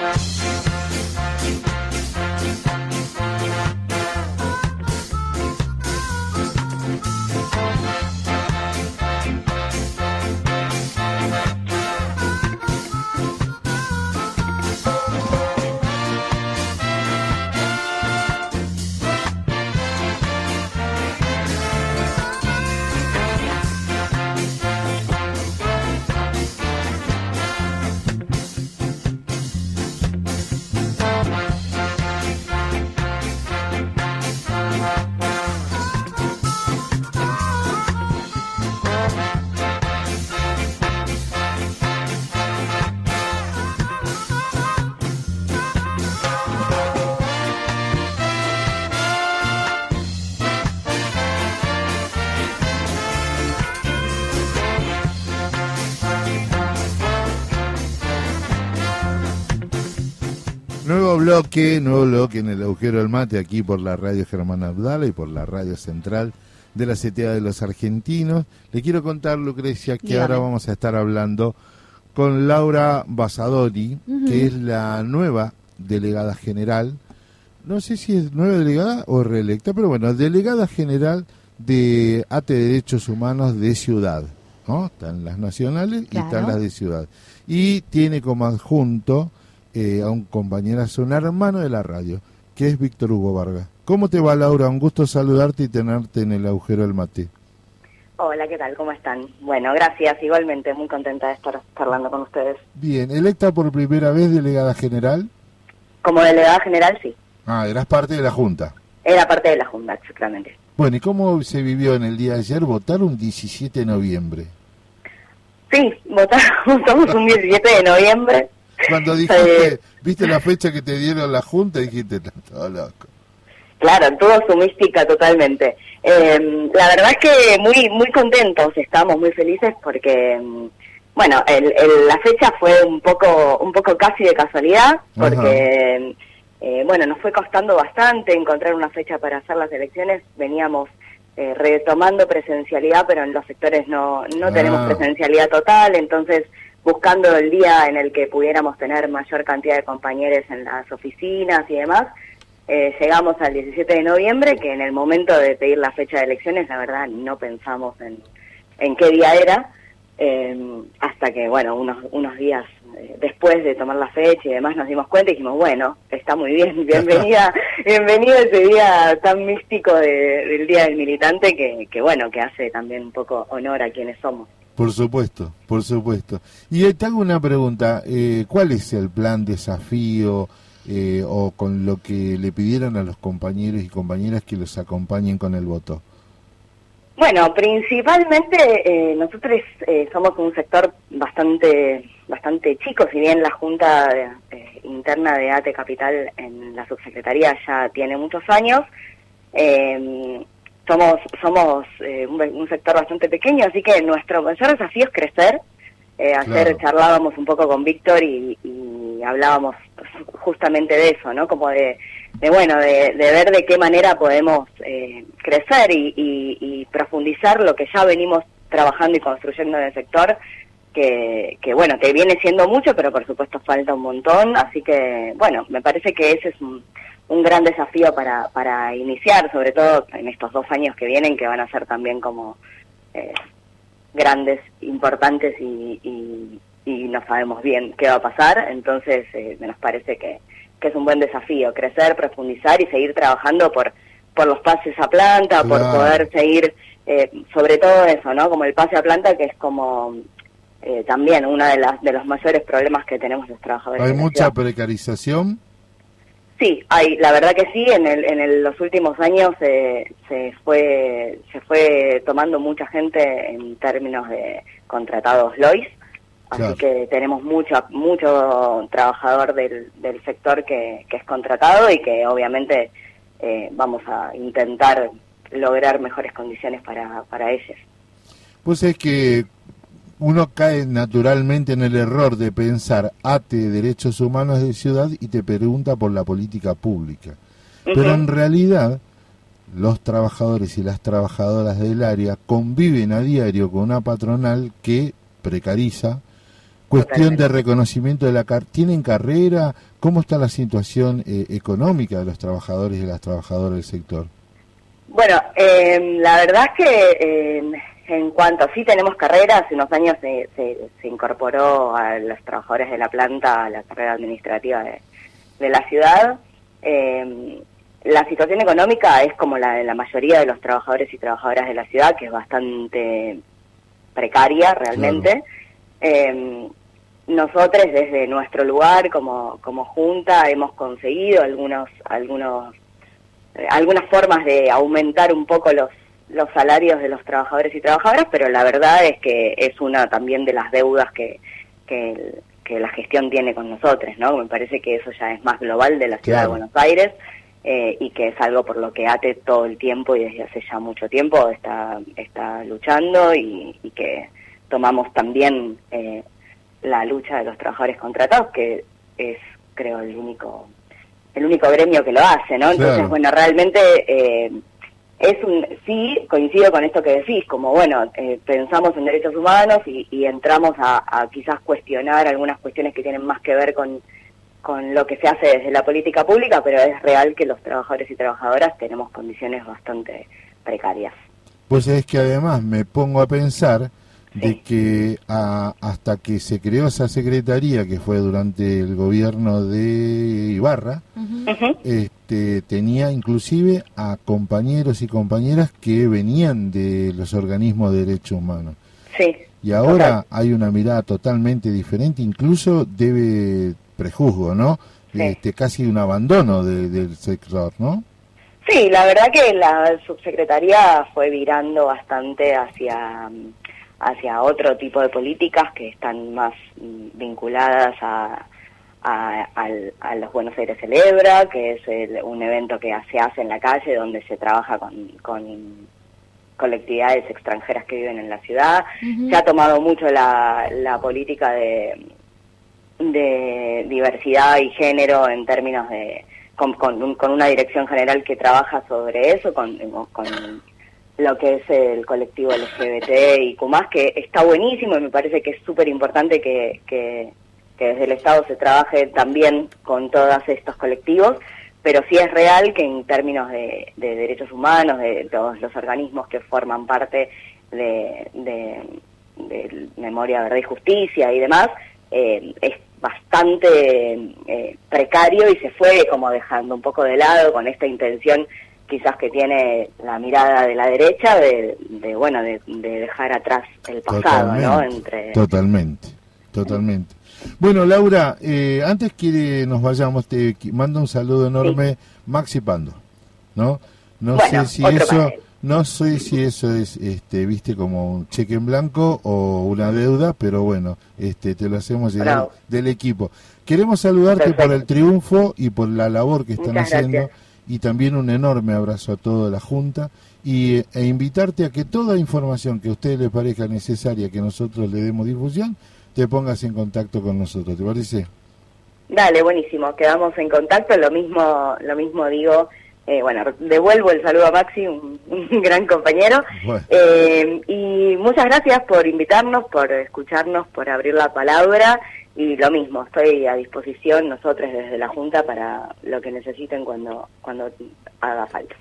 Nuevo bloque, nuevo bloque en el agujero del mate, aquí por la radio Germán Abdala y por la radio central de la CTA de los Argentinos. Le quiero contar, Lucrecia, que ahora vamos a estar hablando con Laura Basadori, que es la nueva delegada general. No sé si es nueva delegada o reelecta, pero bueno, delegada general de ATE Derechos Humanos de Ciudad. ¿no? Están las nacionales y están las de Ciudad. Y tiene como adjunto eh, a un compañero, a un hermano de la radio, que es Víctor Hugo Vargas. ¿Cómo te va, Laura? Un gusto saludarte y tenerte en el agujero del mate. Hola, ¿qué tal? ¿Cómo están? Bueno, gracias. Igualmente, muy contenta de estar hablando con ustedes. Bien, ¿electa por primera vez delegada general? Como delegada general, sí. Ah, eras parte de la Junta. Era parte de la Junta, exactamente. Bueno, ¿y cómo se vivió en el día de ayer? Votar un 17 de noviembre. Sí, votamos un 17 de noviembre. Cuando dijiste, viste la fecha que te dieron la Junta, dijiste, todo loco. Claro, tuvo su mística totalmente. Em, la verdad es que muy muy contentos, estamos muy felices porque, em, bueno, el, la fecha fue un poco un poco casi de casualidad, porque, eh, bueno, nos fue costando bastante encontrar una fecha para hacer las elecciones. Veníamos eh, retomando presencialidad, pero en los sectores no, no tenemos ah. presencialidad total, entonces buscando el día en el que pudiéramos tener mayor cantidad de compañeros en las oficinas y demás, eh, llegamos al 17 de noviembre, que en el momento de pedir la fecha de elecciones, la verdad, no pensamos en, en qué día era, eh, hasta que, bueno, unos, unos días eh, después de tomar la fecha y demás nos dimos cuenta y dijimos, bueno, está muy bien, bienvenida, bienvenido ese día tan místico del Día del Militante que, que, bueno, que hace también un poco honor a quienes somos. Por supuesto, por supuesto. Y te hago una pregunta, eh, ¿cuál es el plan desafío eh, o con lo que le pidieron a los compañeros y compañeras que los acompañen con el voto? Bueno, principalmente eh, nosotros somos un sector bastante bastante chico, si bien la Junta Interna de ATE Capital en la subsecretaría ya tiene muchos años, somos somos eh, un, sector bastante pequeño, así que nuestro mayor desafío es crecer. Eh, ayer charlábamos un poco con Víctor y, hablábamos justamente de eso, ¿no? Como de, bueno, de, ver de qué manera podemos eh, crecer y, profundizar lo que ya venimos trabajando y construyendo en el sector, que, que bueno, que viene siendo mucho, pero por supuesto falta un montón, así que bueno, me parece que ese es un, un gran desafío para, para iniciar, sobre todo en estos dos años que vienen, que van a ser también como eh, grandes, importantes y, y, no sabemos bien qué va a pasar, entonces eh, nos parece que, que es un buen desafío, crecer, profundizar y seguir trabajando por, por los pases a planta, por poder seguir, eh, sobre todo eso, ¿no? Como el pase a planta, que es como eh, también uno de, las, de los mayores problemas que tenemos los trabajadores. ¿Hay mucha precarización? Sí, hay, la verdad que sí, en, el, en los últimos años se fue se fue tomando mucha gente en términos de contratados LOIS, así que tenemos mucho mucho trabajador del, del sector que, que es contratado y que obviamente eh, vamos a intentar lograr mejores condiciones para, para ellos. Pues es que uno cae naturalmente en el error de pensar ate derechos humanos de ciudad y te pregunta por la política pública. Pero en realidad los trabajadores y las trabajadoras del área conviven a diario con una patronal que precariza, cuestión de reconocimiento de la carrera. ¿Tienen carrera? ¿Cómo está la situación eh, económica de los trabajadores y las trabajadoras del sector? Bueno, em, la verdad es que em, en cuanto sí tenemos carrera, hace unos años se, se, incorporó a los trabajadores de la planta a la carrera administrativa de, de la ciudad. Eh, la situación económica es como la de la mayoría de los trabajadores y trabajadoras de la ciudad, que es bastante precaria realmente. Eh, nosotros desde nuestro lugar como, como junta hemos conseguido algunos algunos eh, algunas formas de aumentar un poco los los salarios de los trabajadores y trabajadoras, pero la verdad es que es una también de las deudas que, que, la gestión tiene con nosotros, ¿no? Me parece que eso ya es más global de la ciudad de Buenos Aires eh, y que es algo por lo que ATE todo el tiempo y desde hace ya mucho tiempo está, está luchando y, que tomamos también eh, la lucha de los trabajadores contratados, que es, creo, el único el único gremio que lo hace, ¿no? Entonces, bueno, realmente... Eh, es un sí coincido con esto que decís como bueno eh, pensamos en derechos humanos y, entramos a, quizás cuestionar algunas cuestiones que tienen más que ver con con lo que se hace desde la política pública pero es real que los trabajadores y trabajadoras tenemos condiciones bastante precarias. Pues es que además me pongo a pensar de que hasta que se creó esa secretaría que fue durante el gobierno de Ibarra, este, tenía inclusive a compañeros y compañeras que venían de los organismos de derechos humanos. Sí. Y ahora hay una mirada totalmente diferente, incluso debe prejuzgo, ¿no? Este, casi un abandono del sector, ¿no? Sí, la verdad que la subsecretaría fue virando bastante hacia hacia otro tipo de políticas que están más mm, vinculadas a, a, los Buenos Aires Celebra, que es un evento que se hace en la calle donde se trabaja con, con colectividades extranjeras que viven en la ciudad. Se ha tomado mucho la, la política de, de diversidad y género en términos de... Con, con, con una dirección general que trabaja sobre eso, con, con lo que es el colectivo LGBT y más que está buenísimo y me parece que es súper importante que, que, desde el Estado se trabaje también con todos estos colectivos, pero sí es real que en términos de, derechos humanos, de todos los organismos que forman parte de, de, Memoria, Verdad y Justicia y demás, eh, es bastante eh, precario y se fue como dejando un poco de lado con esta intención quizás que tiene la mirada de la derecha de, bueno de, dejar atrás el pasado no entre totalmente totalmente. Bueno Laura eh, antes que nos vayamos te mando un saludo enorme Maxi Pando no no sé si eso no sé si eso es este viste como un cheque en blanco o una deuda pero bueno este te lo hacemos llegar del equipo. Queremos saludarte por el triunfo y por la labor que están haciendo y también un enorme abrazo a toda la Junta y, e invitarte a que toda información que a usted le parezca necesaria que nosotros le demos difusión, te pongas en contacto con nosotros, ¿te parece? Dale, buenísimo, quedamos en contacto, lo mismo, lo mismo digo, eh, bueno, devuelvo el saludo a Maxi, un, gran compañero, eh, y muchas gracias por invitarnos, por escucharnos, por abrir la palabra, y lo mismo, estoy a disposición nosotros desde la Junta para lo que necesiten cuando, cuando haga falta.